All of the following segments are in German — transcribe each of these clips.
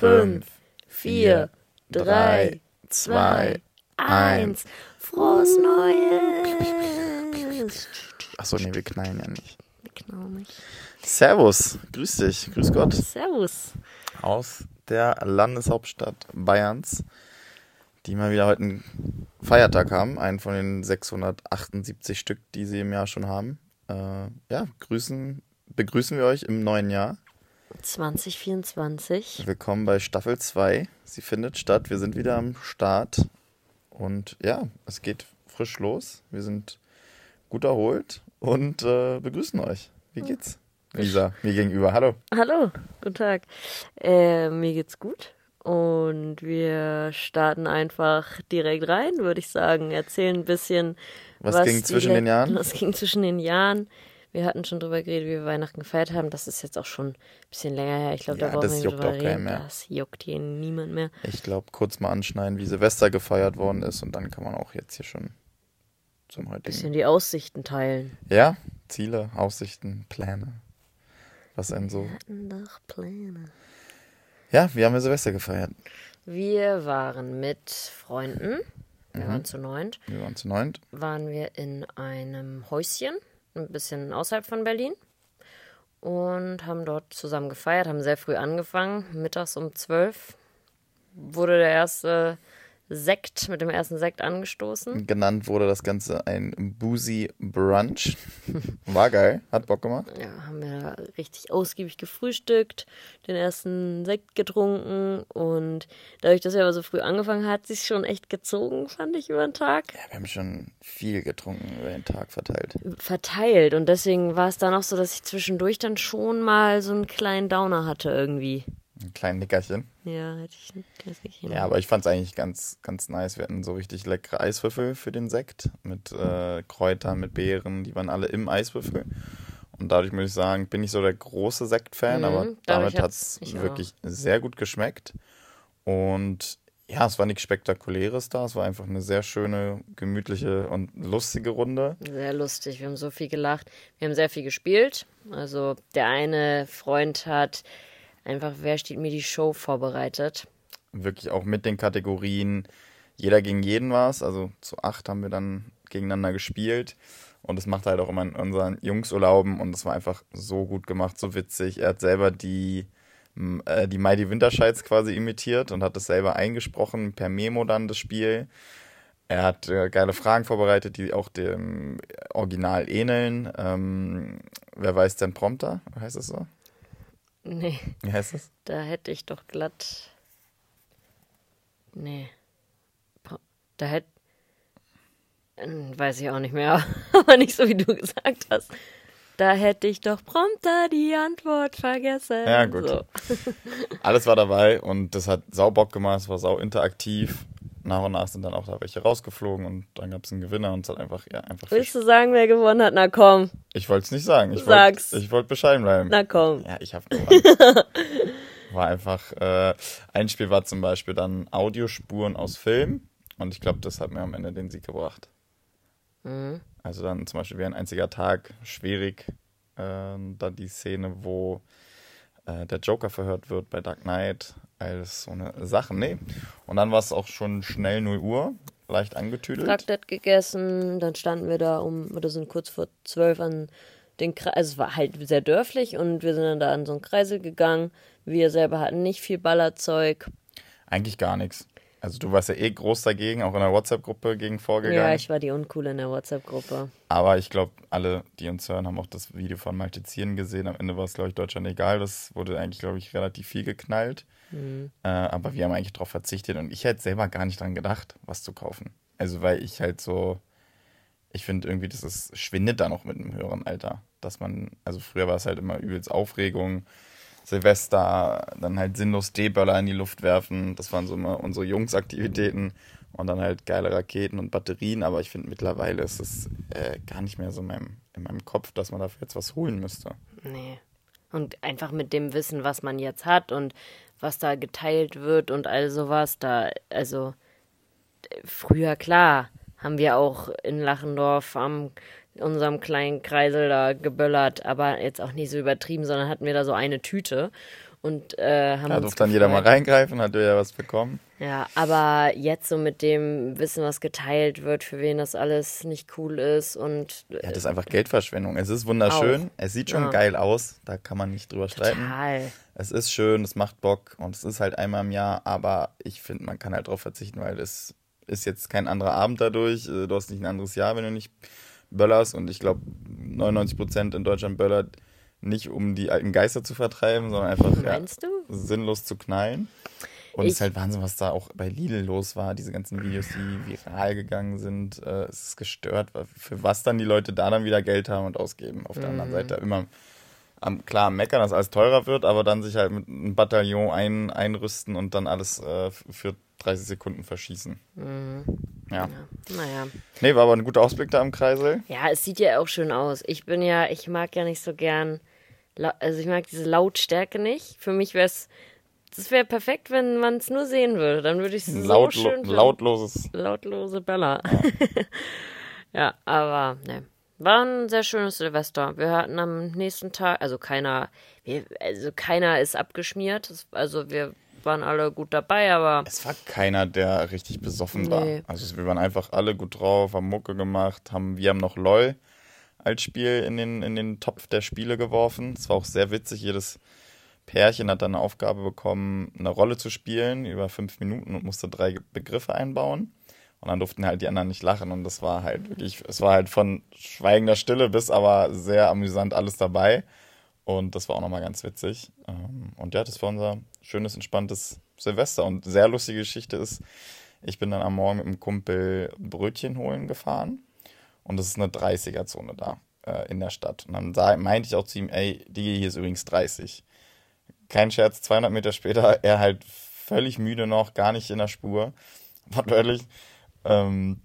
5, 4, 3, 2, 1. Frohes Neues! Achso, nee, wir knallen ja nicht. Genau nicht. Servus, grüß dich, grüß Gott. Servus. Aus der Landeshauptstadt Bayerns, die mal wieder heute einen Feiertag haben. Einen von den 678 Stück, die sie im Jahr schon haben. Äh, ja, grüßen, begrüßen wir euch im neuen Jahr. 2024. Willkommen bei Staffel 2. Sie findet statt. Wir sind wieder am Start. Und ja, es geht frisch los. Wir sind gut erholt und äh, begrüßen euch. Wie geht's? Lisa, mir gegenüber. Hallo. Hallo, guten Tag. Äh, mir geht's gut. Und wir starten einfach direkt rein, würde ich sagen. Erzählen ein bisschen. Was ging die zwischen den Jahren? Was ging zwischen den Jahren? Wir hatten schon drüber geredet, wie wir Weihnachten gefeiert haben. Das ist jetzt auch schon ein bisschen länger her. Ich glaube, Ja, da brauchen das wir juckt drüber reden. mehr. Das juckt hier niemand mehr. Ich glaube, kurz mal anschneiden, wie Silvester gefeiert worden ist. Und dann kann man auch jetzt hier schon zum Bisschen heutigen. die Aussichten teilen. Ja, Ziele, Aussichten, Pläne. Was denn so. Hatten doch Pläne. Ja, wie haben wir Silvester gefeiert? Wir waren mit Freunden, wir Mhm. waren zu neunt, Wir waren zu neunt. waren wir in einem Häuschen, ein bisschen außerhalb von Berlin und haben dort zusammen gefeiert, haben sehr früh angefangen, mittags um zwölf wurde der erste Sekt mit dem ersten Sekt angestoßen. Genannt wurde das Ganze ein Boozy Brunch. War geil, hat Bock gemacht. Ja, haben wir richtig ausgiebig gefrühstückt, den ersten Sekt getrunken und dadurch, dass wir aber so früh angefangen hat, sich schon echt gezogen, fand ich über den Tag. Ja, wir haben schon viel getrunken über den Tag verteilt. verteilt und deswegen war es dann auch so, dass ich zwischendurch dann schon mal so einen kleinen Downer hatte irgendwie. Ein kleines Nickerchen. Ja, hätte ich nicht. Ja, aber ich fand es eigentlich ganz, ganz nice. Wir hatten so richtig leckere Eiswürfel für den Sekt mit äh, Kräutern, mit Beeren. Die waren alle im Eiswürfel. Und dadurch muss ich sagen, bin ich so der große Sekt-Fan, Mhm, aber damit hat hat's es ich auch. wirklich sehr gut geschmeckt. Und ja, es war nichts Spektakuläres da. Es war einfach eine sehr schöne, gemütliche und lustige Runde. Sehr lustig, wir haben so viel gelacht. Wir haben sehr viel gespielt. Also der eine Freund hat einfach Wer steht mir die Show vorbereitet. Wirklich auch mit den Kategorien jeder gegen jeden war es. Also zu acht haben wir dann gegeneinander gespielt. Und es macht halt auch immer in unseren Jungsurlauben und es war einfach so gut gemacht, so witzig. Er hat selber die, äh, die Mighty Winterscheids quasi imitiert und hat es selber eingesprochen, per Memo dann das Spiel. Er hat äh, geile Fragen vorbereitet, die auch dem Original ähneln. Ähm, wer weiß denn Prompter? Heißt es so? Nee, Wie heißt es? da hätte ich doch glatt. Nee. Da hätte. Hm, Weiß ich auch nicht mehr, aber nicht so wie du gesagt hast. Da hätte ich doch prompter die Antwort vergessen. Ja, gut. So. Alles war dabei und das hat sau Bock gemacht, es war sau interaktiv. Nach und nach sind dann auch da welche rausgeflogen und dann gab es einen Gewinner und es hat einfach, ja, einfach Willst du sagen, wer gewonnen hat? Na komm, Ich wollte es nicht sagen. Ich Sag's. wollte ich wollt bescheiden bleiben. na komm. Ja, ich habe gewonnen. war einfach, äh, ein Spiel war zum Beispiel dann Audiospuren aus Film und ich glaube, das hat mir am Ende den Sieg gebracht. Mhm. Also dann zum Beispiel wie ein einziger Tag, schwierig, äh, dann die Szene, wo äh, der Joker verhört wird bei Dark Knight, alles so eine Sache, nee. Und dann war es auch schon schnell 0 Uhr, leicht angetüdelt. Raclette gegessen, dann standen wir da um, oder sind kurz vor zwölf an den Kreis, also es war halt sehr dörflich und wir sind dann da an so einen Kreisel gegangen. Wir selber hatten nicht viel Ballerzeug. Eigentlich gar nichts. Also du warst ja eh groß dagegen, auch in der WhatsApp-Gruppe gegen vorgegangen. Ja, ich war die Uncoole in der WhatsApp-Gruppe. Aber ich glaube, alle, die uns hören, haben auch das Video von Malte Zieren gesehen. Am Ende war es, glaube ich, Deutschland egal. Das wurde eigentlich, glaube ich, relativ viel geknallt. Äh, aber wir haben eigentlich darauf verzichtet und ich hätte selber gar nicht dran gedacht, was zu kaufen. Also weil ich halt so, ich finde irgendwie, das ist, schwindet da noch mit einem höheren Alter. Dass man, also früher war es halt immer übelst Aufregung. Silvester, dann halt sinnlos D-Böller in die Luft werfen. Das waren so immer unsere Jungsaktivitäten. Und dann halt geile Raketen und Batterien. Aber ich finde, mittlerweile ist es äh, gar nicht mehr so in meinem, in meinem Kopf, dass man dafür jetzt was holen müsste. Nee. Und einfach mit dem Wissen, was man jetzt hat und was da geteilt wird und all sowas, da, also früher klar, haben wir auch in Lachendorf am unserem kleinen Kreisel da geböllert, aber jetzt auch nicht so übertrieben, sondern hatten wir da so eine Tüte und äh, haben Da durfte dann jeder mal reingreifen, hat ja was bekommen. Ja, aber jetzt so mit dem Wissen, was geteilt wird, für wen das alles nicht cool ist und Ja, das ist einfach Geldverschwendung. Es ist wunderschön, Auch. es sieht schon Ja. geil aus, da kann man nicht drüber streiten. total. Es ist schön, es macht Bock und es ist halt einmal im Jahr, aber ich finde, man kann halt drauf verzichten, weil es ist jetzt kein anderer Abend dadurch. Äh, Du hast nicht ein anderes Jahr, wenn du nicht böllerst und ich glaube, 99% in Deutschland böllert nicht, um die alten Geister zu vertreiben, sondern einfach ja, sinnlos zu knallen. Und es ist halt Wahnsinn, was da auch bei Lidl los war, diese ganzen Videos, die viral gegangen sind. Äh, es ist gestört, für was dann die Leute da dann wieder Geld haben und ausgeben. Auf der Mhm. anderen Seite immer am, klar am Meckern, dass alles teurer wird, aber dann sich halt mit einem Bataillon ein, einrüsten und dann alles äh, für 30 Sekunden verschießen. Mhm. Ja. Naja. Nee, war aber ein guter Ausblick da im Kreisel. Ja, es sieht ja auch schön aus. Ich bin ja, ich mag ja nicht so gern, also ich mag diese Lautstärke nicht. Für mich wäre es, das wäre perfekt, wenn man es nur sehen würde. Dann würde ich es so lautlo schön lautloses. lautlose Bella. Ja. aber ne. War ein sehr schönes Silvester. Wir hatten am nächsten Tag, also keiner, wir, also keiner ist abgeschmiert. Es- Also wir waren alle gut dabei, aber Es war keiner, der richtig besoffen war. Nee. Also wir waren einfach alle gut drauf, haben Mucke gemacht, haben, wir haben noch LOL als Spiel in den, in den Topf der Spiele geworfen. Es war auch sehr witzig. Jedes Pärchen hat dann eine Aufgabe bekommen, eine Rolle zu spielen über fünf Minuten und musste drei Begriffe einbauen. Und dann durften halt die anderen nicht lachen. Und das war halt wirklich, es war halt von schweigender Stille bis aber sehr amüsant alles dabei. Und das war auch nochmal ganz witzig. Ähm, Und ja, das war unser schönes, entspanntes Silvester. Und sehr lustige Geschichte ist, ich bin dann am Morgen mit einem Kumpel Brötchen holen gefahren. Und das ist eine 30er-Zone da äh, in der Stadt. Und dann sah, meinte ich auch zu ihm, ey, Digi, hier ist übrigens 30. Kein Scherz, 200 Meter später, er halt völlig müde noch, gar nicht in der Spur, wortwörtlich, ähm,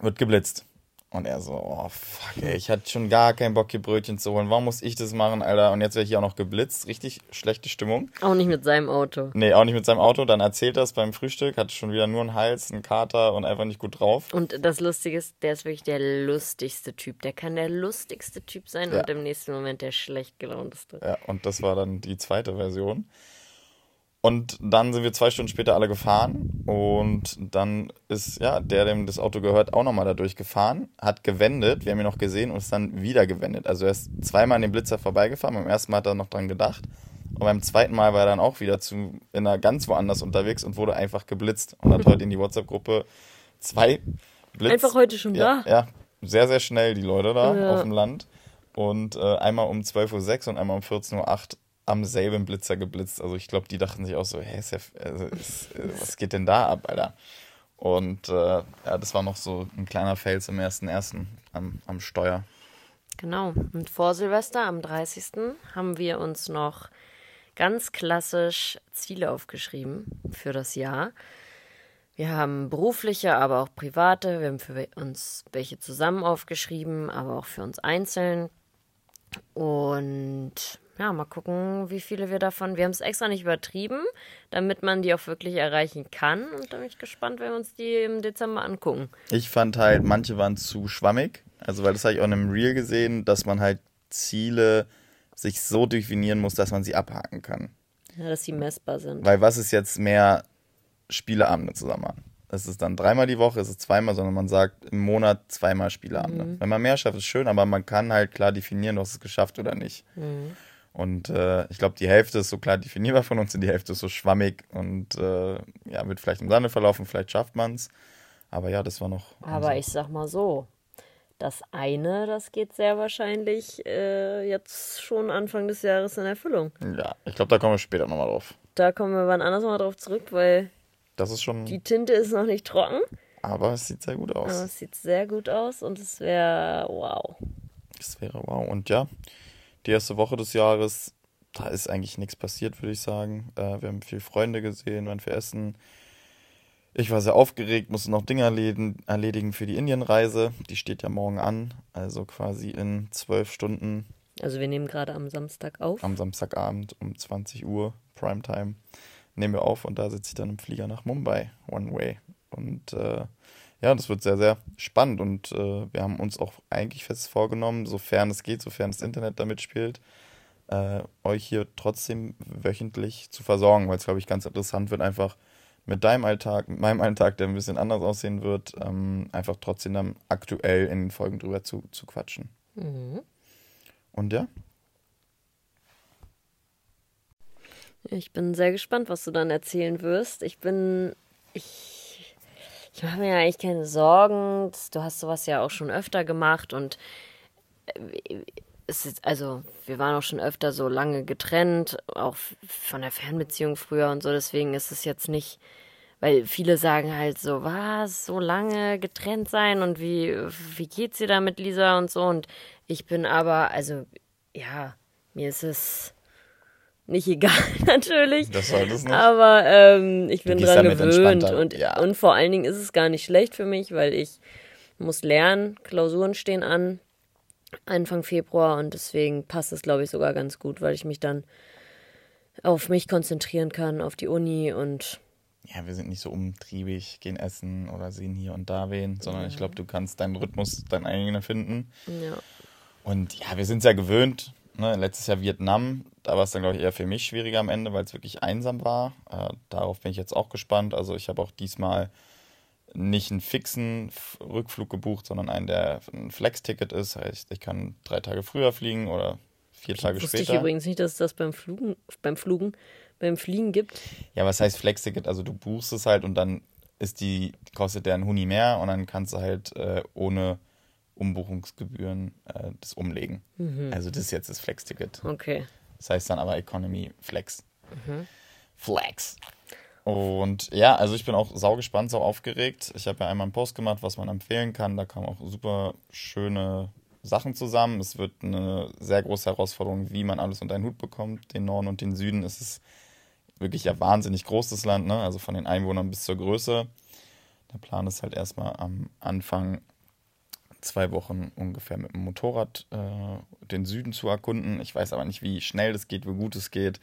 wird geblitzt. Und er so, oh fuck, ey, ich hatte schon gar keinen Bock, hier Brötchen zu holen. Warum muss ich das machen, Alter? Und jetzt werde ich hier auch noch geblitzt. Richtig schlechte Stimmung. auch nicht mit seinem Auto. Nee, auch nicht mit seinem Auto. Dann erzählt er es beim Frühstück, hat schon wieder nur einen Hals, einen Kater und einfach nicht gut drauf. Und das Lustige ist, der ist wirklich der lustigste Typ. Der kann der lustigste Typ sein Ja. und im nächsten Moment der schlecht gelaunteste. Ja, und das war dann die zweite Version. Und dann sind wir zwei Stunden später alle gefahren und dann ist ja der, dem das Auto gehört, auch nochmal da durchgefahren, hat gewendet, wir haben ihn noch gesehen und ist dann wieder gewendet. Also er ist zweimal an dem Blitzer vorbeigefahren, beim ersten Mal hat er noch dran gedacht und beim zweiten Mal war er dann auch wieder zu, in einer ganz woanders unterwegs und wurde einfach geblitzt und hat heute in die WhatsApp-Gruppe zwei Blitz... Einfach heute schon ja, da? Ja, sehr, sehr schnell die Leute da Ja. auf dem Land. Und äh, einmal um 12.06 Uhr und einmal um 14.08 Uhr am selben Blitzer geblitzt. Also ich glaube, die dachten sich auch so, ist ja, also ist, äh, was geht denn da ab, Alter? Und äh, ja, das war noch so ein kleiner Fail zum ersten ersten am, am Steuer. Genau. Und vor Silvester am 30. haben wir uns noch ganz klassisch Ziele aufgeschrieben für das Jahr. Wir haben berufliche, aber auch private. Wir haben für uns welche zusammen aufgeschrieben, aber auch für uns einzeln. Und ja, mal gucken, wie viele wir davon. Wir haben es extra nicht übertrieben, damit man die auch wirklich erreichen kann. Und da bin ich gespannt, wenn wir uns die im Dezember angucken. Ich fand halt, manche waren zu schwammig. Also, weil das habe ich auch in einem Reel gesehen, dass man halt Ziele sich so definieren muss, dass man sie abhaken kann. Ja, dass die messbar sind. Weil was ist jetzt mehr Spieleabende zusammen? Es ist dann dreimal die Woche, es ist zweimal, sondern man sagt im Monat zweimal Spieleabende. Wenn man mehr schafft, ist schön, aber man kann halt klar definieren, hast es geschafft oder nicht. Und äh, ich glaube, die Hälfte ist so klar definierbar von uns und die Hälfte ist so schwammig und äh, ja, wird vielleicht im Sande verlaufen, vielleicht schafft man es. Aber ja, das war noch. Aber ich sag mal so, das eine, das geht sehr wahrscheinlich äh, jetzt schon Anfang des Jahres in Erfüllung. Ja, ich glaube, da kommen wir später nochmal drauf. Da kommen wir wann anders mal drauf zurück, weil Das ist schon. die Tinte ist noch nicht trocken. aber es sieht sehr gut aus. Aber es sieht sehr gut aus und es wäre wow. Das wäre wow. Und ja, die erste Woche des Jahres da ist eigentlich nichts passiert, würde ich sagen. Äh, wir haben viele Freunde gesehen, waren für Essen. Ich war sehr aufgeregt, musste noch Dinge erledigen, erledigen für die Indienreise. Die steht ja morgen an, also quasi in zwölf Stunden. Also wir nehmen gerade am Samstag auf. Am Samstagabend um 20 Uhr, Primetime, nehmen wir auf und da sitze ich dann im Flieger nach Mumbai, One Way. Und äh, ja, das wird sehr, sehr spannend und äh, wir haben uns auch eigentlich fest vorgenommen, sofern es geht, sofern das Internet damit spielt, äh, euch hier trotzdem wöchentlich zu versorgen, weil es, glaube ich, ganz interessant wird, einfach mit deinem Alltag, mit meinem Alltag, der ein bisschen anders aussehen wird, ähm, einfach trotzdem dann aktuell in den Folgen drüber zu, zu quatschen. Mhm. Und ja? Ich bin sehr gespannt, was du dann erzählen wirst. Ich bin. Ich, ich mache mir ja eigentlich keine Sorgen. Du hast sowas ja auch schon öfter gemacht und äh, es ist, also, wir waren auch schon öfter so lange getrennt, auch von der Fernbeziehung früher und so, deswegen ist es jetzt nicht, weil viele sagen halt so, was, so lange getrennt sein und wie, wie geht's dir da mit Lisa und so und ich bin aber, also, ja, mir ist es nicht egal, natürlich. Das soll das nicht. Aber ähm, ich bin dran gewöhnt und, Ja. und vor allen Dingen ist es gar nicht schlecht für mich, weil ich muss lernen, Klausuren stehen an, Anfang Februar und deswegen passt es, glaube ich, sogar ganz gut, weil ich mich dann auf mich konzentrieren kann, auf die Uni und Ja, wir sind nicht so umtriebig, gehen essen oder sehen hier und da wen, sondern ich glaube, du kannst deinen Rhythmus, deinen eigenen finden. ja. Und ja, wir sind es ja gewöhnt. Ne? Letztes Jahr Vietnam, da war es dann, glaube ich, eher für mich schwieriger am Ende, weil es wirklich einsam war. Äh, darauf bin ich jetzt auch gespannt. Also ich habe auch diesmal nicht einen fixen Rückflug gebucht, sondern einen, der ein Flex-Ticket ist. Heißt, ich kann drei Tage früher fliegen oder vier Tage Wusste später. ich übrigens nicht, dass es das beim Flugen, beim Flugen, beim Fliegen gibt. Ja, was heißt Flex-Ticket? Also du buchst es halt und dann ist die, kostet der ein Huni mehr und dann kannst du halt äh, ohne Umbuchungsgebühren äh, das umlegen. Also das ist jetzt das Flex-Ticket. Okay. Das heißt dann aber Economy Flex. Flex. Und ja, also ich bin auch saugespannt, sau aufgeregt. Ich habe ja einmal einen Post gemacht, was man empfehlen kann. Da kamen auch super schöne Sachen zusammen. Es wird eine sehr große Herausforderung, wie man alles unter einen Hut bekommt. Den Norden und den Süden ist es wirklich ja wahnsinnig großes Land, ne? also von den Einwohnern bis zur Größe. Der Plan ist halt erstmal am Anfang zwei Wochen ungefähr mit dem Motorrad äh, den Süden zu erkunden. Ich weiß aber nicht, wie schnell das geht, wie gut es geht.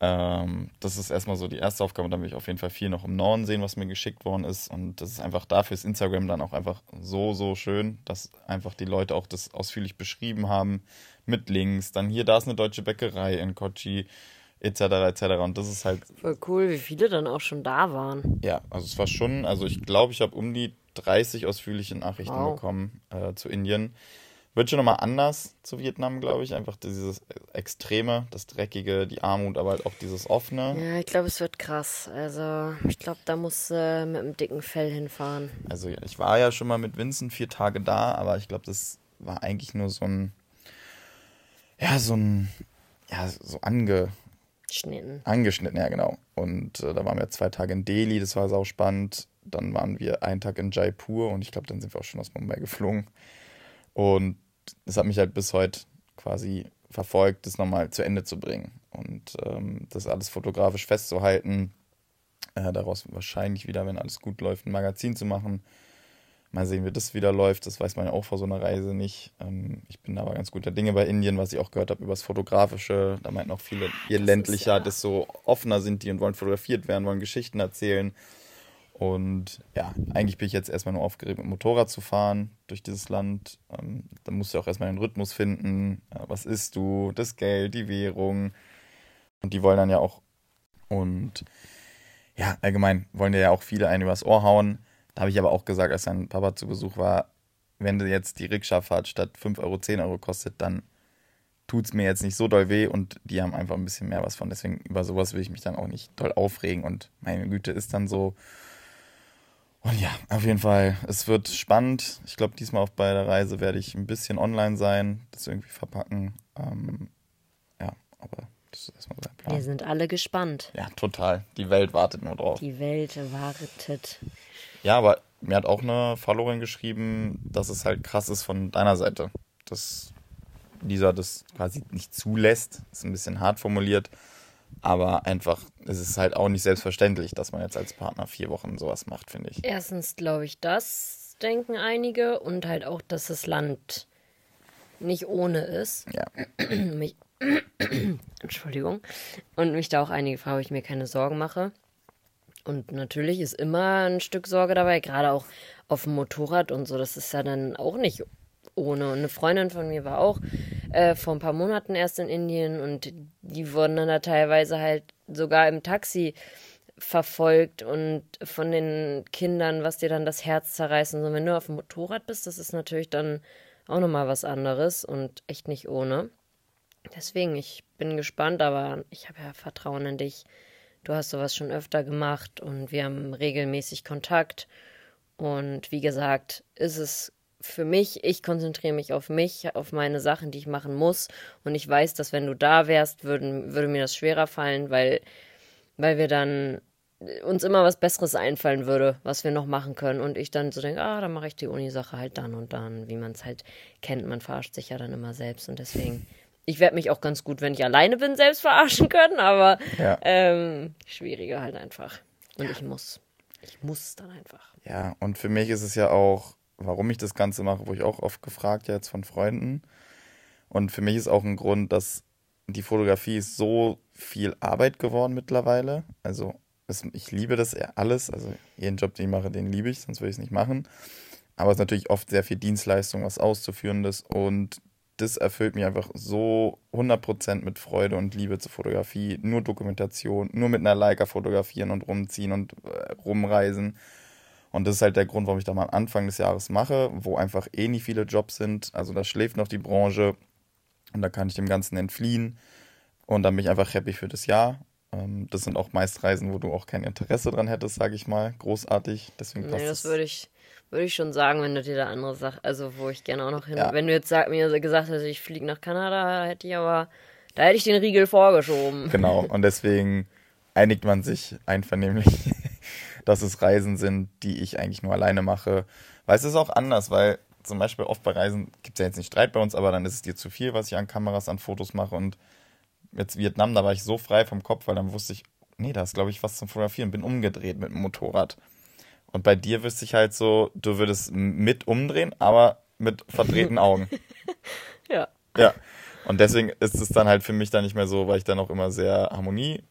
Ähm, das ist erstmal so die erste Aufgabe. Dann will ich auf jeden Fall viel noch im Norden sehen, was mir geschickt worden ist. Und das ist einfach dafür ist Instagram dann auch einfach so, so schön, dass einfach die Leute auch das ausführlich beschrieben haben mit Links. Dann hier, da ist eine deutsche Bäckerei in Kochi, etc., etc. Und das ist halt Voll cool, wie viele dann auch schon da waren. ja, also es war schon, also ich glaube, ich habe um die 30 ausführliche Nachrichten Wow. bekommen äh, zu Indien. Wird schon nochmal anders zu Vietnam, glaube ich. Einfach dieses Extreme, das Dreckige, die Armut, aber halt auch dieses Offene. Ja, ich glaube, es wird krass. Also, ich glaube, da muss äh, mit einem dicken Fell hinfahren. Also ich war ja schon mal mit Vincent vier Tage da, aber ich glaube, das war eigentlich nur so ein, ja, so ein, ja, so ange, Schnitten. Angeschnitten, ja, genau. Und äh, da waren wir zwei Tage in Delhi, das war sau spannend. Dann waren wir einen Tag in Jaipur und ich glaube, dann sind wir auch schon aus Mumbai geflogen. Und das hat mich halt bis heute quasi verfolgt, das nochmal zu Ende zu bringen und ähm, das alles fotografisch festzuhalten. Äh, daraus wahrscheinlich wieder, wenn alles gut läuft, ein Magazin zu machen. Mal sehen, wie das wieder läuft. Das weiß man ja auch vor so einer Reise nicht. Ähm, ich bin aber ganz guter Dinge bei Indien, was ich auch gehört habe über das Fotografische. Da meinten auch viele, je ländlicher, ja- desto offener sind die und wollen fotografiert werden, wollen Geschichten erzählen. Und ja, eigentlich bin ich jetzt erstmal nur aufgeregt, mit dem Motorrad zu fahren durch dieses Land. Ähm, da musst du auch erstmal den Rhythmus finden. Äh, was isst du? Das Geld, die Währung. Und die wollen dann ja auch. Und ja, allgemein wollen dir ja auch viele einen übers Ohr hauen. Da habe ich aber auch gesagt, als dein Papa zu Besuch war, wenn du jetzt die Rikscha-Fahrt statt 5 Euro 10 Euro kostet, dann tut es mir jetzt nicht so doll weh und die haben einfach ein bisschen mehr was von. Deswegen über sowas will ich mich dann auch nicht doll aufregen und meine Güte ist dann so. Und ja, auf jeden Fall, es wird spannend. Ich glaube, diesmal auch bei der Reise werde ich ein bisschen online sein, das irgendwie verpacken. Ähm, ja, aber das ist erstmal der Wir Plan. sind alle gespannt. Ja, total. Die Welt wartet nur drauf. Die Welt wartet. Ja, aber mir hat auch eine Followerin geschrieben, dass es halt krass ist von deiner Seite. Das Lisa das quasi nicht zulässt. Ist ein bisschen hart formuliert. Aber einfach, es ist halt auch nicht selbstverständlich, dass man jetzt als Partner vier Wochen sowas macht, finde ich. Erstens glaube ich, das denken einige und halt auch, dass das Land nicht ohne ist. Ja. mich, Entschuldigung. Und mich da auch einige fragen, ob ich mir keine Sorgen mache. Und natürlich ist immer ein Stück Sorge dabei, gerade auch auf dem Motorrad und so. Das ist ja dann auch nicht ohne. Und eine Freundin von mir war auch äh, vor ein paar Monaten erst in Indien und die wurden dann da teilweise halt sogar im Taxi verfolgt und von den Kindern, was dir dann das Herz zerreißen. So, wenn du auf dem Motorrad bist, das ist natürlich dann auch nochmal was anderes und echt nicht ohne. Deswegen, ich bin gespannt, aber ich habe ja Vertrauen in dich. Du hast sowas schon öfter gemacht und wir haben regelmäßig Kontakt. Und wie gesagt, ist es für mich, ich konzentriere mich auf mich, auf meine Sachen, die ich machen muss. Und ich weiß, dass wenn du da wärst, würden, würde mir das schwerer fallen, weil, weil wir dann uns immer was Besseres einfallen würde, was wir noch machen können. Und ich dann so denke, ah, dann mache ich die Uni-Sache halt dann und dann, wie man es halt kennt. Man verarscht sich ja dann immer selbst. Und deswegen, ich werde mich auch ganz gut, wenn ich alleine bin, selbst verarschen können, aber Ja. ähm, schwieriger halt einfach. Und ich muss. Ich muss dann einfach. Ja, und für mich ist es ja auch, warum ich das Ganze mache, wo ich auch oft gefragt ja jetzt von Freunden. Und für mich ist auch ein Grund, dass die Fotografie ist so viel Arbeit geworden mittlerweile. Also es, ich liebe das eher alles. Also jeden Job, den ich mache, den liebe ich, sonst würde ich es nicht machen. Aber es ist natürlich oft sehr viel Dienstleistung, was auszuführendes. Und das erfüllt mich einfach so 100% mit Freude und Liebe zur Fotografie. Nur Dokumentation, nur mit einer Leica fotografieren und rumziehen und äh, rumreisen. Und das ist halt der Grund, warum ich da mal am Anfang des Jahres mache, wo einfach eh nicht viele Jobs sind. Also da schläft noch die Branche und da kann ich dem Ganzen entfliehen. Und dann bin ich einfach happy für das Jahr. Ähm, Das sind auch meist Reisen, wo du auch kein Interesse dran hättest, sage ich mal. Großartig. Deswegen passt Nee, das würde ich, würde ich schon sagen, wenn du dir da andere Sachen, also wo ich gerne auch noch hin. Ja. Wenn du jetzt sag, mir gesagt hättest, ich fliege nach Kanada, hätte ich aber, da hätte ich den Riegel vorgeschoben. Genau. Und deswegen einigt man sich einvernehmlich, dass es Reisen sind, die ich eigentlich nur alleine mache. Weil es ist auch anders, weil zum Beispiel oft bei Reisen gibt es ja jetzt nicht Streit bei uns, aber dann ist es dir zu viel, was ich an Kameras, an Fotos mache. Und jetzt Vietnam, da war ich so frei vom Kopf, weil dann wusste ich, nee, da ist glaube ich was zum Fotografieren, bin umgedreht mit dem Motorrad. Und bei dir wüsste ich halt so, du würdest mit umdrehen, aber mit verdrehten Augen. Ja. Ja. Und deswegen ist es dann halt für mich dann nicht mehr so, weil ich dann auch immer sehr Harmonie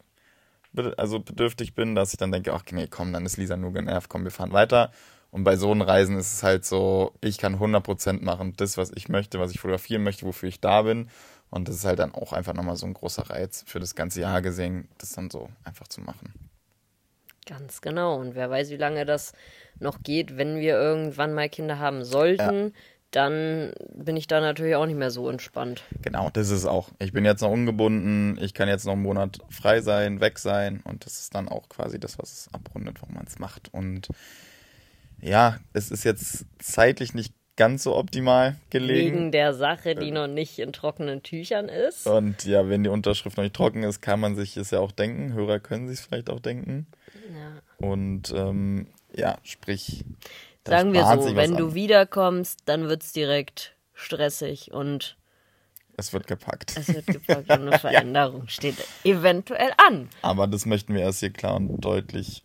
also bedürftig bin, dass ich dann denke, ach nee, komm, dann ist Lisa nur genervt, komm, wir fahren weiter. Und bei so einen Reisen ist es halt so, ich kann 100% machen, das, was ich möchte, was ich fotografieren möchte, wofür ich da bin. Und das ist halt dann auch einfach nochmal so ein großer Reiz für das ganze Jahr gesehen, das dann so einfach zu machen. Ganz genau. Und wer weiß, wie lange das noch geht, wenn wir irgendwann mal Kinder haben sollten, dann bin ich da natürlich auch nicht mehr so entspannt. Genau, das ist auch. Ich bin jetzt noch ungebunden, ich kann jetzt noch einen Monat frei sein, weg sein und das ist dann auch quasi das, was es abrundet, warum man es macht. Und ja, es ist jetzt zeitlich nicht ganz so optimal gelegen. Wegen der Sache, die noch nicht in trockenen Tüchern ist. Und ja, wenn die Unterschrift noch nicht trocken ist, kann man sich es ja auch denken. Hörer können sich es vielleicht auch denken. Ja. Und ähm, ja, sprich. Sagen wir so, wenn du an. wiederkommst, dann wird es direkt stressig und Es wird gepackt. es wird gepackt und eine Veränderung steht eventuell an. Aber das möchten wir erst hier klar und deutlich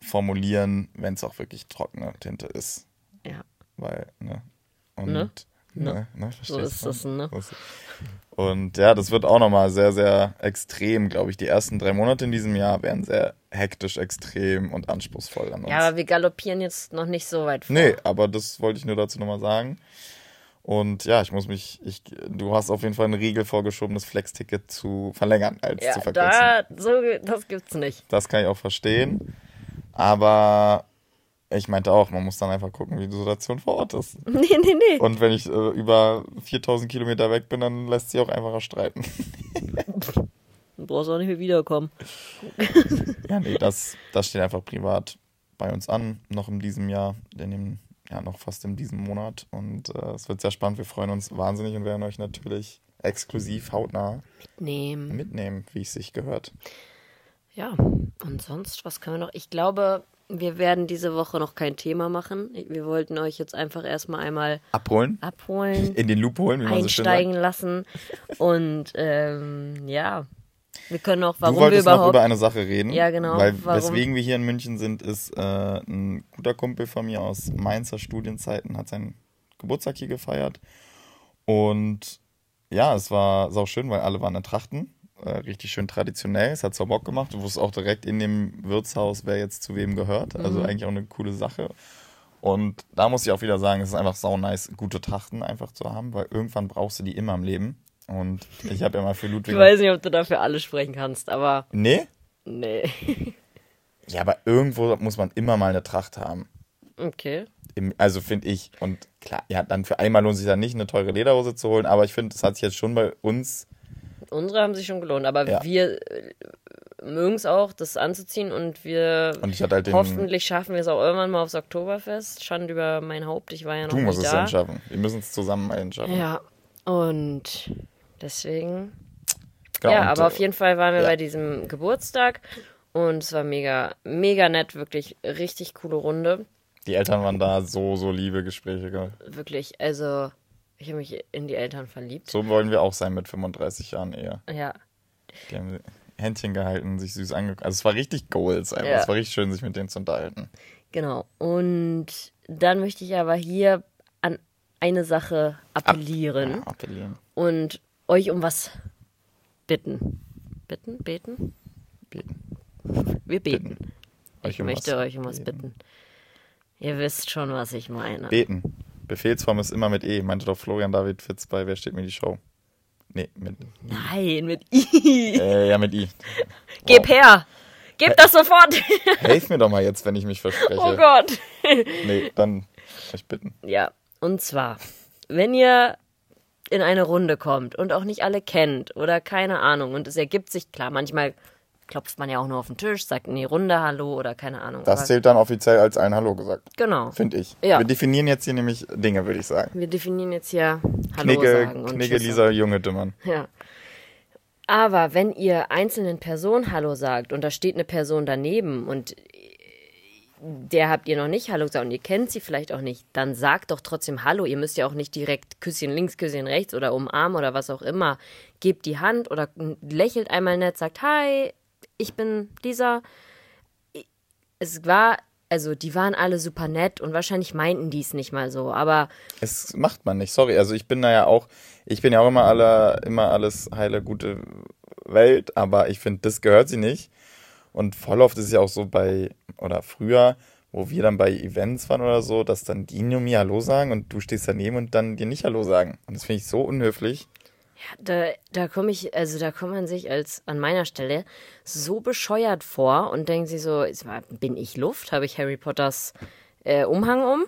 formulieren, wenn es auch wirklich trockene Tinte ist. Ja. Weil, ne? Und, Ne? Ne? Ne? So verstehst ist du? das, ne? So ist- Und ja, das wird auch nochmal sehr, sehr extrem, glaube ich. Die ersten drei Monate in diesem Jahr werden sehr hektisch, extrem und anspruchsvoll an uns. Ja, aber wir galoppieren jetzt noch nicht so weit vor. nee, aber das wollte ich nur dazu nochmal sagen. Und ja, ich muss mich, ich, du hast auf jeden Fall einen Riegel vorgeschoben, das Flex-Ticket zu verlängern als Ja, zu verkürzen. da, so, das gibt's nicht. Das kann ich auch verstehen. Aber ich meinte auch, man muss dann einfach gucken, wie die Situation vor Ort ist. Nee, nee, nee. Und wenn ich äh, über 4000 Kilometer weg bin, dann lässt sich auch einfacher streiten. Du brauchst auch nicht mehr wiederkommen. ja, nee, das, das steht einfach privat bei uns an, noch in diesem Jahr, in dem, ja, noch fast in diesem Monat. Und äh, es wird sehr spannend. Wir freuen uns wahnsinnig und werden euch natürlich exklusiv hautnah Nehmen. mitnehmen, wie es sich gehört. Ja, und sonst, was können wir noch? Ich glaube, Wir werden diese Woche noch kein Thema machen. Wir wollten euch jetzt einfach erstmal einmal Abholen? abholen, In den Loop holen, wie man so einsteigen lassen. Und ähm, ja, wir können auch, Du warum wir wolltest noch überhaupt. über eine Sache reden. Ja, genau. Weil Warum? weswegen wir hier in München sind, ist äh, ein guter Kumpel von mir aus Mainzer Studienzeiten, hat seinen Geburtstag hier gefeiert. Und ja, es war sau schön, weil alle waren in Trachten. Äh, richtig schön traditionell. Es hat so Bock gemacht. Du wusstest auch direkt in dem Wirtshaus, wer jetzt zu wem gehört. Also eigentlich auch eine coole Sache. Und da muss ich auch wieder sagen, es ist einfach sau nice, gute Trachten einfach zu haben, weil irgendwann brauchst du die immer im Leben. Und ich habe ja mal für Ludwig. Ich weiß nicht, ob du dafür alle sprechen kannst, aber Nee? nee. Ja, aber irgendwo muss man immer mal eine Tracht haben. Okay. Im, also finde ich. Und klar, ja, dann für einmal lohnt sich dann nicht, eine teure Lederhose zu holen, aber ich finde, das hat sich jetzt schon bei uns. Unsere haben sich schon gelohnt, aber Ja. wir mögen es auch, das anzuziehen und wir Und halt hoffentlich schaffen wir es auch irgendwann mal aufs Oktoberfest. Schande über mein Haupt, ich war ja noch Du musst nicht es da. dann schaffen. Wir müssen es zusammen allen schaffen. Ja, und deswegen. Genau, ja, und, aber äh, auf jeden Fall waren wir ja. bei diesem Geburtstag und es war mega, mega nett, wirklich richtig coole Runde. Die Eltern waren da, so, so liebe Gespräche. gell. Wirklich, also ich habe mich in die Eltern verliebt. So wollen wir auch sein mit 35 Jahren eher. Ja, Die haben Händchen gehalten, sich süß angeguckt. Also es war richtig Goals einfach. Ja. Es war richtig schön, sich mit denen zu unterhalten. genau. Und dann möchte ich aber hier an eine Sache appellieren Ja, appellieren. und euch um was bitten. Bitten? Beten? Beten. Wir beten. Bitten. Ich um möchte euch um was bitten. Ihr wisst schon, was ich meine. Beten. Befehlsform ist immer mit E. Meinte doch Florian David Fitz bei Wer steht mir die Show? Nee, mit. Nein, mit I. Äh, ja, mit I. Gib her! Gib das sofort! Helf mir doch mal jetzt, wenn ich mich verspreche. oh Gott! Nee, dann euch bitten. Ja, und zwar, wenn ihr in eine Runde kommt und auch nicht alle kennt oder keine Ahnung und es ergibt sich, klar, manchmal klopft man ja auch nur auf den Tisch, sagt in die Runde Hallo oder keine Ahnung. Das zählt dann offiziell als ein Hallo gesagt. Genau. Finde ich. Ja. Wir definieren jetzt hier nämlich Dinge, würde ich sagen. Wir definieren jetzt hier Hallo Knigge, sagen und Knigge Lisa, Junge, Dümmern. Ja. Aber wenn ihr einzelnen Personen Hallo sagt und da steht eine Person daneben und der habt ihr noch nicht Hallo gesagt und ihr kennt sie vielleicht auch nicht, dann sagt doch trotzdem Hallo. Ihr müsst ja auch nicht direkt Küsschen links, Küsschen rechts oder umarmen oder was auch immer. Gebt die Hand oder lächelt einmal nett, sagt Hi, ich bin Lisa. Es war, also die waren alle super nett und wahrscheinlich meinten die es nicht mal so, aber Es macht man nicht, sorry. Also ich bin da ja auch, ich bin ja auch immer alle, immer alles heile, gute Welt, aber ich finde, das gehört sie nicht. Und voll oft ist es ja auch so bei, oder früher, wo wir dann bei Events waren oder so, dass dann die nur mir Hallo sagen und du stehst daneben und dann dir nicht Hallo sagen. Und das finde ich so unhöflich. Da, da komme ich, also da kommt man sich als an meiner Stelle so bescheuert vor und denkt sich so, bin ich Luft? Habe ich Harry Potters äh, Umhang um?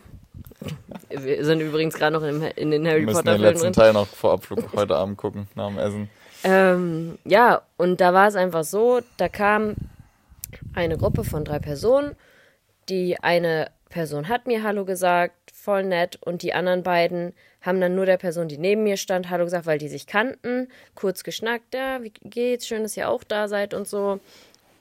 Wir sind übrigens gerade noch in, in den Harry Wir müssen Potter den Filmen letzten drin. Teil noch vor Abflug heute Abend gucken, nach dem Essen. Ähm, ja, und da war es einfach so, da kam eine Gruppe von drei Personen. Die eine Person hat mir Hallo gesagt, voll nett, und die anderen beiden haben dann nur der Person, die neben mir stand, Hallo gesagt, weil die sich kannten, kurz geschnackt, ja, wie geht's, schön, dass ihr auch da seid und so.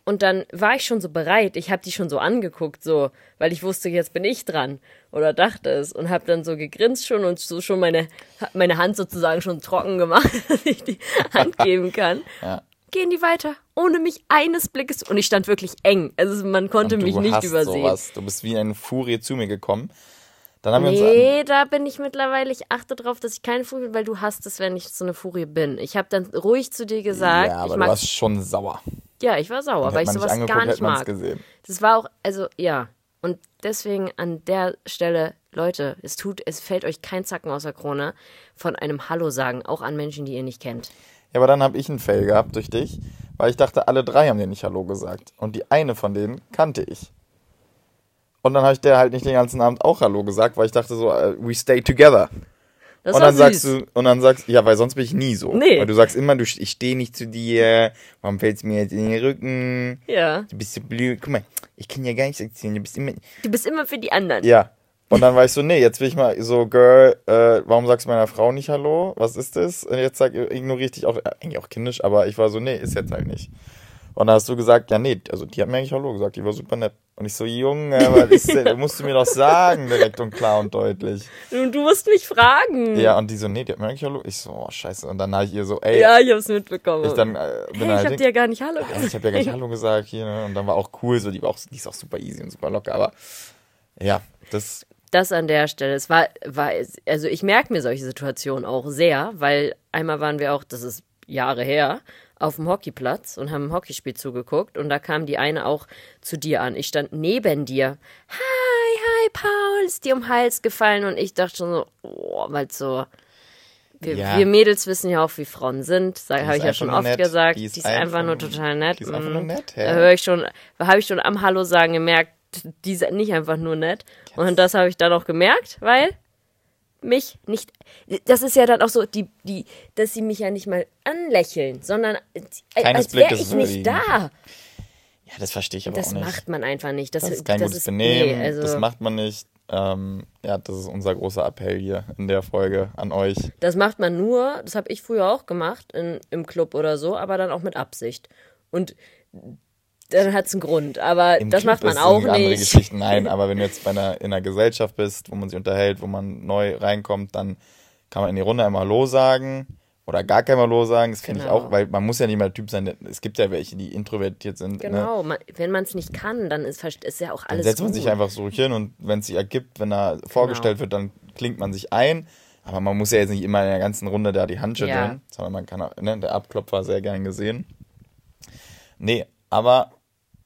Und dann war ich schon so bereit, ich habe die schon so angeguckt, so, weil ich wusste, jetzt bin ich dran oder dachte es und habe dann so gegrinst schon und so schon meine, meine Hand sozusagen schon trocken gemacht, dass ich die Hand geben kann. Ja. Gehen die weiter, ohne mich eines Blickes und ich stand wirklich eng, also man konnte mich du nicht übersehen. sowas. Du bist wie eine Furie zu mir gekommen. Dann haben wir uns Nee, da bin ich mittlerweile. Ich achte darauf, dass ich keine Furie bin, weil du hast es, wenn ich so eine Furie bin. Ich habe dann ruhig zu dir gesagt, ja, aber ich du mag. warst schon sauer. Ja, ich war sauer, weil ich sowas nicht gar nicht mag. gesehen. Das war auch, also ja. Und deswegen an der Stelle, Leute, es tut, es fällt euch kein Zacken aus der Krone von einem Hallo sagen, auch an Menschen, die ihr nicht kennt. Ja, aber dann habe ich einen Fail gehabt durch dich, weil ich dachte, alle drei haben dir nicht Hallo gesagt. Und die eine von denen kannte ich. Und dann habe ich der halt nicht den ganzen Abend auch Hallo gesagt, weil ich dachte so, äh, we stay together. Das und dann sagst du, und dann sagst ja, weil sonst bin ich nie so. Nee. Weil du sagst immer, du, ich stehe nicht zu dir, warum fällst du mir jetzt in den Rücken? Ja. Du bist so blöd. Guck mal, ich kann ja gar nichts erzählen, du bist immer. Du bist immer für die anderen. Ja. Und dann war ich so, nee, jetzt will ich mal so, Girl, äh, warum sagst du meiner Frau nicht Hallo? Was ist das? Und jetzt sag, ignoriere ich dich auch, äh, eigentlich auch kindisch, aber ich war so, nee, ist jetzt halt nicht. Und dann hast du gesagt, ja, nee, also die hat mir eigentlich Hallo gesagt, die war super nett. Und ich so, Junge, was ist denn? musst du mir doch sagen, direkt und klar und deutlich. Und du musst mich fragen. Ja, und die so, nee, die hat mir eigentlich Hallo. Ich so, oh, scheiße. Und dann habe ich ihr so, ey, Ja, ich hab's mitbekommen. ich dann äh, bin hey, halt ich hab hin- dir ja gar nicht Hallo gesagt. ich habe ja gar nicht Hallo gesagt hier, ne? Und dann war auch cool, so, die, war auch, die ist auch super easy und super locker, aber ja, das, Das an der Stelle. Es war, war, also ich merke mir solche Situationen auch sehr, weil einmal waren wir auch, das ist Jahre her, auf dem Hockeyplatz und haben ein Hockeyspiel zugeguckt und da kam die eine auch zu dir an. Ich stand neben dir. Hi, hi, Paul, ist dir um den Hals gefallen und ich dachte schon so, oh, weil so. Wir, Ja. wir Mädels wissen ja auch, wie Frauen sind. Habe ist ich ja schon einfach oft nett. gesagt. Die Die ist ist, einfach nur einfach- total nett. die ist einfach nur Mm. nett, Da ja. höre ich schon, habe ich schon am Hallo sagen gemerkt, die ist nicht einfach nur nett. Und das habe ich dann auch gemerkt, weil mich nicht. Das ist ja dann auch so, die, die, dass sie mich ja nicht mal anlächeln, sondern Keines als wäre Blickes ich nicht da. ja, das verstehe ich aber Das auch nicht. macht man einfach nicht. Das, das ist kein das gutes ist- Benehmen, nee, also, das macht man nicht. Ähm, ja, das ist unser großer Appell hier in der Folge an euch. Das macht man nur, das habe ich früher auch gemacht in, im Club oder so, aber dann auch mit Absicht. Und dann hat es einen Grund. Aber Im das Club macht man auch sind andere nicht. Geschichten. Nein, aber wenn du jetzt bei einer, in einer Gesellschaft bist, wo man sich unterhält, wo man neu reinkommt, dann kann man in die Runde einmal Hallo sagen oder gar kein Hallo sagen. Das finde ich Genau. auch, weil man muss ja nicht mal der Typ sein. Es gibt ja welche, die introvertiert sind. Ne? Genau, man, wenn man es nicht kann, dann ist, ist ja auch Dann alles setzt man gut. sich einfach so hin und wenn es sich ergibt, wenn er vorgestellt Genau. wird, dann klingt man sich ein. Aber man muss ja jetzt nicht immer in der ganzen Runde da die Hand schütteln, Ja. sondern man kann auch, ne, der Abklopfer sehr gern gesehen. Nee, aber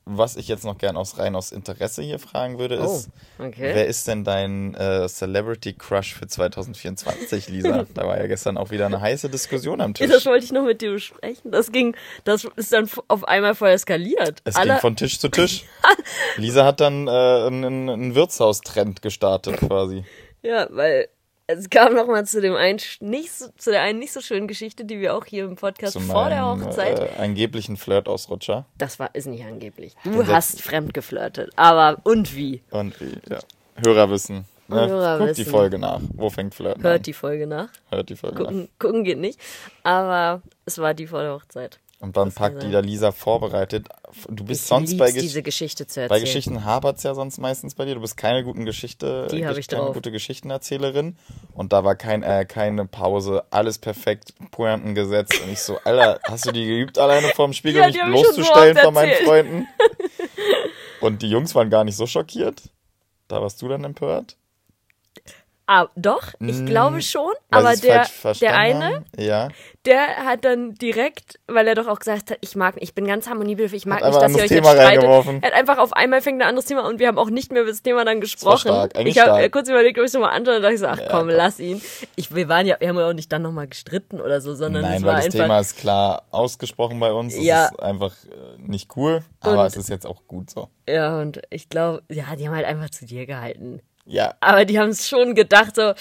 was ich jetzt noch gern aus rein aus Interesse hier fragen würde, Oh, ist, okay. wer ist denn dein äh, Celebrity Crush für 2024, Lisa? da war ja gestern auch wieder eine heiße Diskussion am Tisch. Das wollte ich noch mit dir besprechen. Das ging, das ist dann auf einmal voll eskaliert. Es Alle, ging von Tisch zu Tisch. Lisa hat dann äh, einen, einen Wirtshaustrend gestartet quasi. ja, weil es kam noch mal zu dem einen nicht so, zu der einen nicht so schönen Geschichte, die wir auch hier im Podcast Zu vor der meinem, Hochzeit. Äh, angeblichen Flirtausrutscher. das war ist nicht angeblich. Du Den hast fremd geflirtet, aber und wie? Und wie, ja. Hörerwissen. Ne? Hörer Guckt die wissen. Folge nach. Wo fängt Flirten an? Hört die Folge nach. Hört die Folge nach. Gucken, gucken geht nicht, aber es war die vor der Hochzeit. Und dann packt die da Lisa vorbereitet. Du bist Ich sonst bei, diese Geschichte zu erzählen. bei Geschichten hapert's ja sonst meistens bei dir. Du bist keine guten Geschichte, Die hab Gesch- ich keine drauf. gute Geschichtenerzählerin. Und da war kein, äh, keine Pause, alles perfekt, Pointen gesetzt. Und ich so, Alter, hast du die geübt alleine vorm Spiegel, Ja, mich so bloßzustellen oft von meinen. Freunden? Und die Jungs waren gar nicht so schockiert. Da warst du dann empört. Ah, doch, ich Mm, glaube schon. Aber der, der eine. Ja. der hat dann direkt, weil er doch auch gesagt hat, ich mag, ich bin ganz harmoniebedürftig, ich mag Hat nicht, dass ihr euch anderes jetzt Thema streitet. Er hat einfach auf einmal fängt ein anderes Thema und wir haben auch nicht mehr über das Thema dann gesprochen. stark, ich habe kurz überlegt, ob ich es nochmal anschaue und dachte ich so, ach Ja, komm, lass ihn. Ich, wir waren ja, wir haben ja auch nicht dann nochmal gestritten oder so, sondern Nein, es war weil das einfach. Thema ist klar ausgesprochen bei uns. Es Ja. ist einfach äh, nicht cool, aber Und- es ist jetzt auch gut so. Ja, und ich glaube, ja, die haben halt einfach zu dir gehalten. Ja, Aber die haben es schon gedacht, so,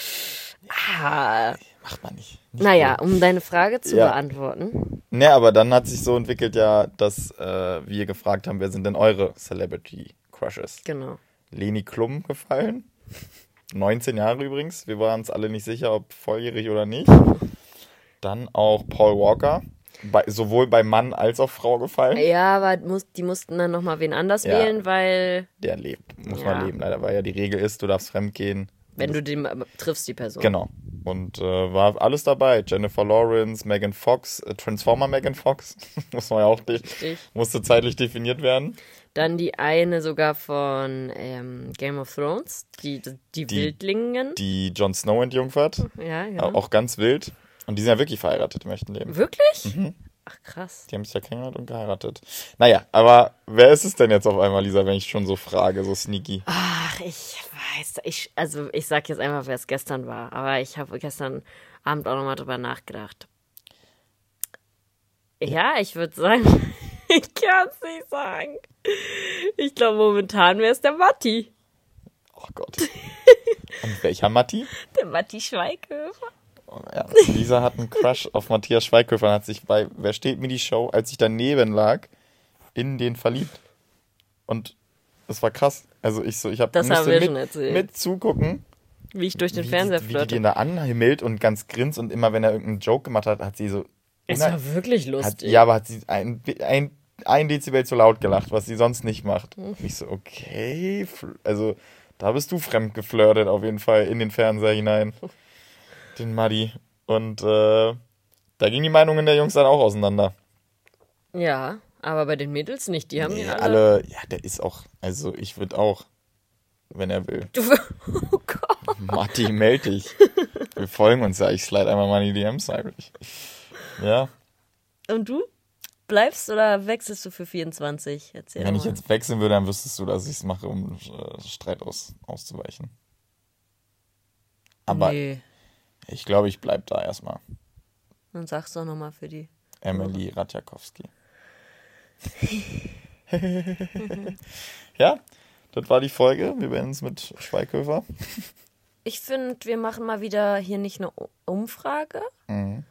ah, macht man nicht. nicht naja, cool. um deine Frage zu Ja. beantworten. Ne, aber dann hat sich so entwickelt ja, dass äh, wir gefragt haben, wer sind denn eure Celebrity Crushes? Genau. Leni Klum gefallen. 19 Jahre übrigens. Wir waren uns alle nicht sicher, ob volljährig oder nicht. Dann auch Paul Walker. Bei, sowohl bei Mann als auch Frau gefallen. Ja, aber muss, die mussten dann nochmal wen anders Ja. wählen, weil Der lebt. Muss Ja. man leben, leider, weil ja die Regel ist, du darfst fremdgehen. wenn du den triffst, die Person. Genau. Und äh, war alles dabei. Jennifer Lawrence, Megan Fox, äh, Transformer Megan Fox. Muss man ja auch nicht. Richtig. Musste zeitlich definiert werden. Dann die eine sogar von ähm, Game of Thrones, die, die, Die- Wildlingen. Die Jon Snow entjungfert. ja, genau. Auch ganz wild. Und die sind ja wirklich verheiratet im echten Leben. Wirklich? Mhm. Ach krass. Die haben sich ja kennengelernt und geheiratet. Naja, aber wer ist es denn jetzt auf einmal, Lisa, wenn ich schon so frage, so sneaky? Ach, ich weiß, ich, also ich sag jetzt einfach, wer es gestern war, aber ich habe gestern Abend auch nochmal drüber nachgedacht. Ja, ich würde sagen, ich kann es nicht sagen. Ich glaube, momentan wäre es der Matti. Oh Gott. Und welcher Matti? Der Matti Schweighöfer. Ja, Lisa hat einen Crush auf Matthias Schweighöfer und hat sich bei Wer steht mir die Show, als ich daneben lag, in den verliebt. Und das war krass. Also ich so, ich hab, Das musste haben wir mit, mit zugucken, Wie ich durch den wie, Fernseher die, wie die den flirte. da anhimmelt und ganz grinst und immer wenn er irgendeinen Joke gemacht hat, hat sie so Es war wirklich hat, lustig. ja, aber hat sie ein, ein ein Dezibel zu laut gelacht, was sie sonst nicht macht. Und ich so, okay, also da bist du fremd geflirtet auf jeden Fall in den Fernseher hinein. Den Muddy. Und äh, da gingen die Meinungen der Jungs dann auch auseinander. Ja, aber bei den Mädels nicht. Die haben Nee, alle. alle, ja, der ist auch, also ich würde auch, wenn er will. Du, oh Gott. Matti, meld dich. Wir folgen uns ja. Ich slide einmal mal in die DMs eigentlich. Ja, Und du? Bleibst oder wechselst du für 24? Erzähl wenn ich mal. jetzt wechseln würde, dann wüsstest du, dass ich es mache, um äh, Streit aus, auszuweichen. Aber Nee, ich glaube, ich bleib da erstmal. dann sag's doch nochmal für die. Emily Radjakowski. ja, das war die Folge. Wir beenden es mit Schweighöfer. Ich finde, wir machen mal wieder hier nicht eine Umfrage. Mhm.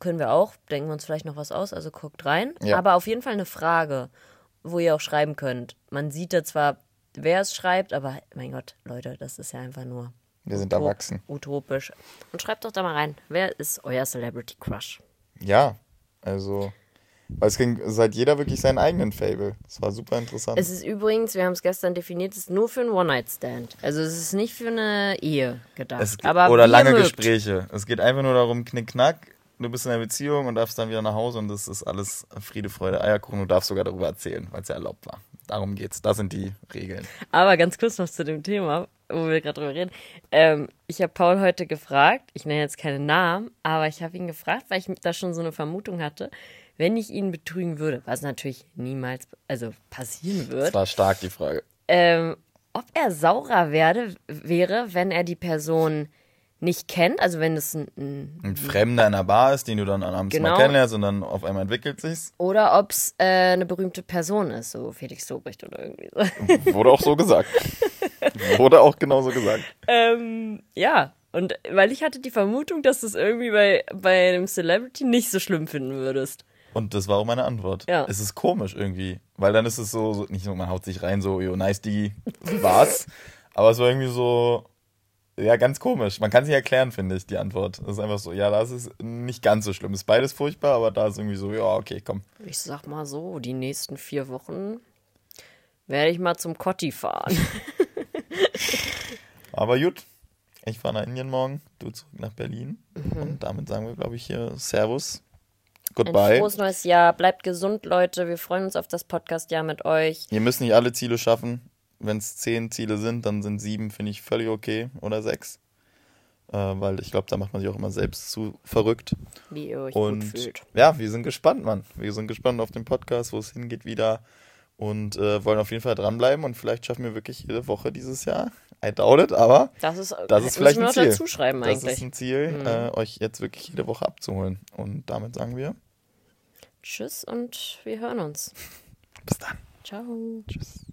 Können wir auch, denken wir uns vielleicht noch was aus, also guckt rein. Ja. Aber auf jeden Fall eine Frage, wo ihr auch schreiben könnt. Man sieht da zwar, wer es schreibt, aber mein Gott, Leute, das ist ja einfach nur Wir sind utop- erwachsen. utopisch. Und schreibt doch da mal rein, wer ist euer Celebrity Crush? Ja, also. Weil es ging seit jeder wirklich seinen eigenen Fable. Das war super interessant. Es ist übrigens, wir haben es gestern definiert, es ist nur für einen One-Night-Stand. Also es ist nicht für eine Ehe gedacht. Es, aber oder lange mögt. Gespräche. Es geht einfach nur darum, knick-knack, du bist in einer Beziehung und darfst dann wieder nach Hause und das ist alles Friede, Freude, Eierkuchen. Du darfst sogar darüber erzählen, weil es ja erlaubt war. Darum geht's. Das sind die Regeln. Aber ganz kurz noch zu dem Thema, wo wir gerade drüber reden. Ähm, ich habe Paul heute gefragt, ich nenne jetzt keinen Namen, aber ich habe ihn gefragt, weil ich da schon so eine Vermutung hatte, wenn ich ihn betrügen würde, was natürlich niemals also passieren Das wird, war stark, die Frage. ähm, ob er saurer werde, wäre, wenn er die Person nicht kennt, also wenn es ein, ein Ein Fremder in einer Bar ist, den du dann abends Genau. mal kennenlernst und dann auf einmal entwickelt sich's. oder ob es äh, eine berühmte Person ist, so Felix Lobrecht oder irgendwie so. Wurde auch so gesagt. Wurde auch genauso gesagt. Ähm, ja, und weil ich hatte die Vermutung, dass du es irgendwie bei, bei einem Celebrity nicht so schlimm finden würdest. Und das war auch meine Antwort. Ja. Es ist komisch irgendwie. Weil dann ist es so, so nicht so, man haut sich rein, so, yo, nice, die war's. Aber es war irgendwie so, ja, ganz komisch. Man kann sich erklären, finde ich, die Antwort. Das ist einfach so, ja, das ist nicht ganz so schlimm. Ist beides furchtbar, aber da ist irgendwie so, ja, okay, komm. Ich sag mal so, die nächsten vier Wochen werde ich mal zum Cotti fahren. Aber gut, ich fahre nach Indien morgen, du zurück nach Berlin. Mhm. Und damit sagen wir, glaube ich, hier Servus. Ein Goodbye. frohes neues Jahr. Bleibt gesund, Leute. Wir freuen uns auf das Podcast-Jahr mit euch. Ihr müsst nicht alle Ziele schaffen. Wenn es zehn Ziele sind, dann sind sieben, finde ich, völlig okay. Oder sechs. Äh, weil ich glaube, da macht man sich auch immer selbst zu verrückt. Wie ihr euch Und gut fühlt. ja, wir sind gespannt, Mann. Wir sind gespannt auf den Podcast, wo es hingeht wieder. Und äh, wollen auf jeden Fall dranbleiben. Und vielleicht schaffen wir wirklich jede Woche dieses Jahr. I doubt it, aber Das ist, das ist vielleicht ein Ziel. dazu schreiben das eigentlich. Mhm. ist ein Ziel, äh, euch jetzt wirklich jede Woche abzuholen. Und damit sagen wir, Tschüss und wir hören uns. bis dann. Ciao. Tschüss.